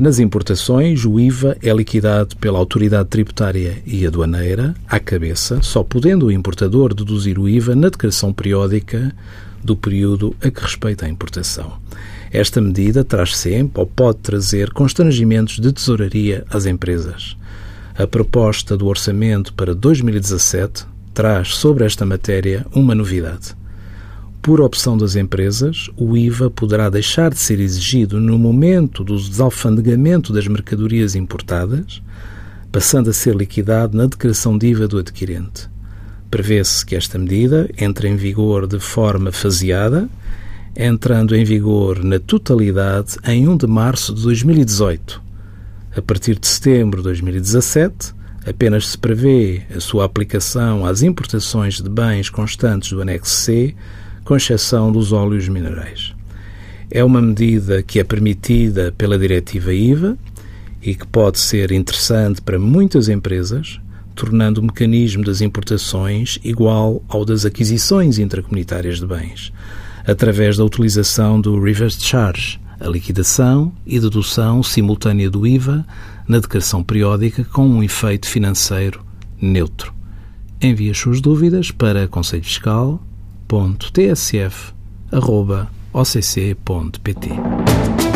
Nas importações, o IVA é liquidado pela autoridade tributária e aduaneira à cabeça, só podendo o importador deduzir o IVA na declaração periódica do período a que respeita a importação. Esta medida traz sempre ou pode trazer constrangimentos de tesouraria às empresas. A proposta do orçamento para 2017 traz sobre esta matéria uma novidade. Por opção das empresas, o IVA poderá deixar de ser exigido no momento do desalfandegamento das mercadorias importadas, passando a ser liquidado na declaração de IVA do adquirente. Prevê-se que esta medida entre em vigor de forma faseada, entrando em vigor na totalidade em 1 de março de 2018. A partir de setembro de 2017, apenas se prevê a sua aplicação às importações de bens constantes do anexo C, com exceção dos óleos minerais. É uma medida que é permitida pela diretiva IVA e que pode ser interessante para muitas empresas, tornando o mecanismo das importações igual ao das aquisições intracomunitárias de bens, através da utilização do reverse charge, a liquidação e dedução simultânea do IVA na declaração periódica com um efeito financeiro neutro. Envie as suas dúvidas para conselhofiscal.tsf.occ.pt.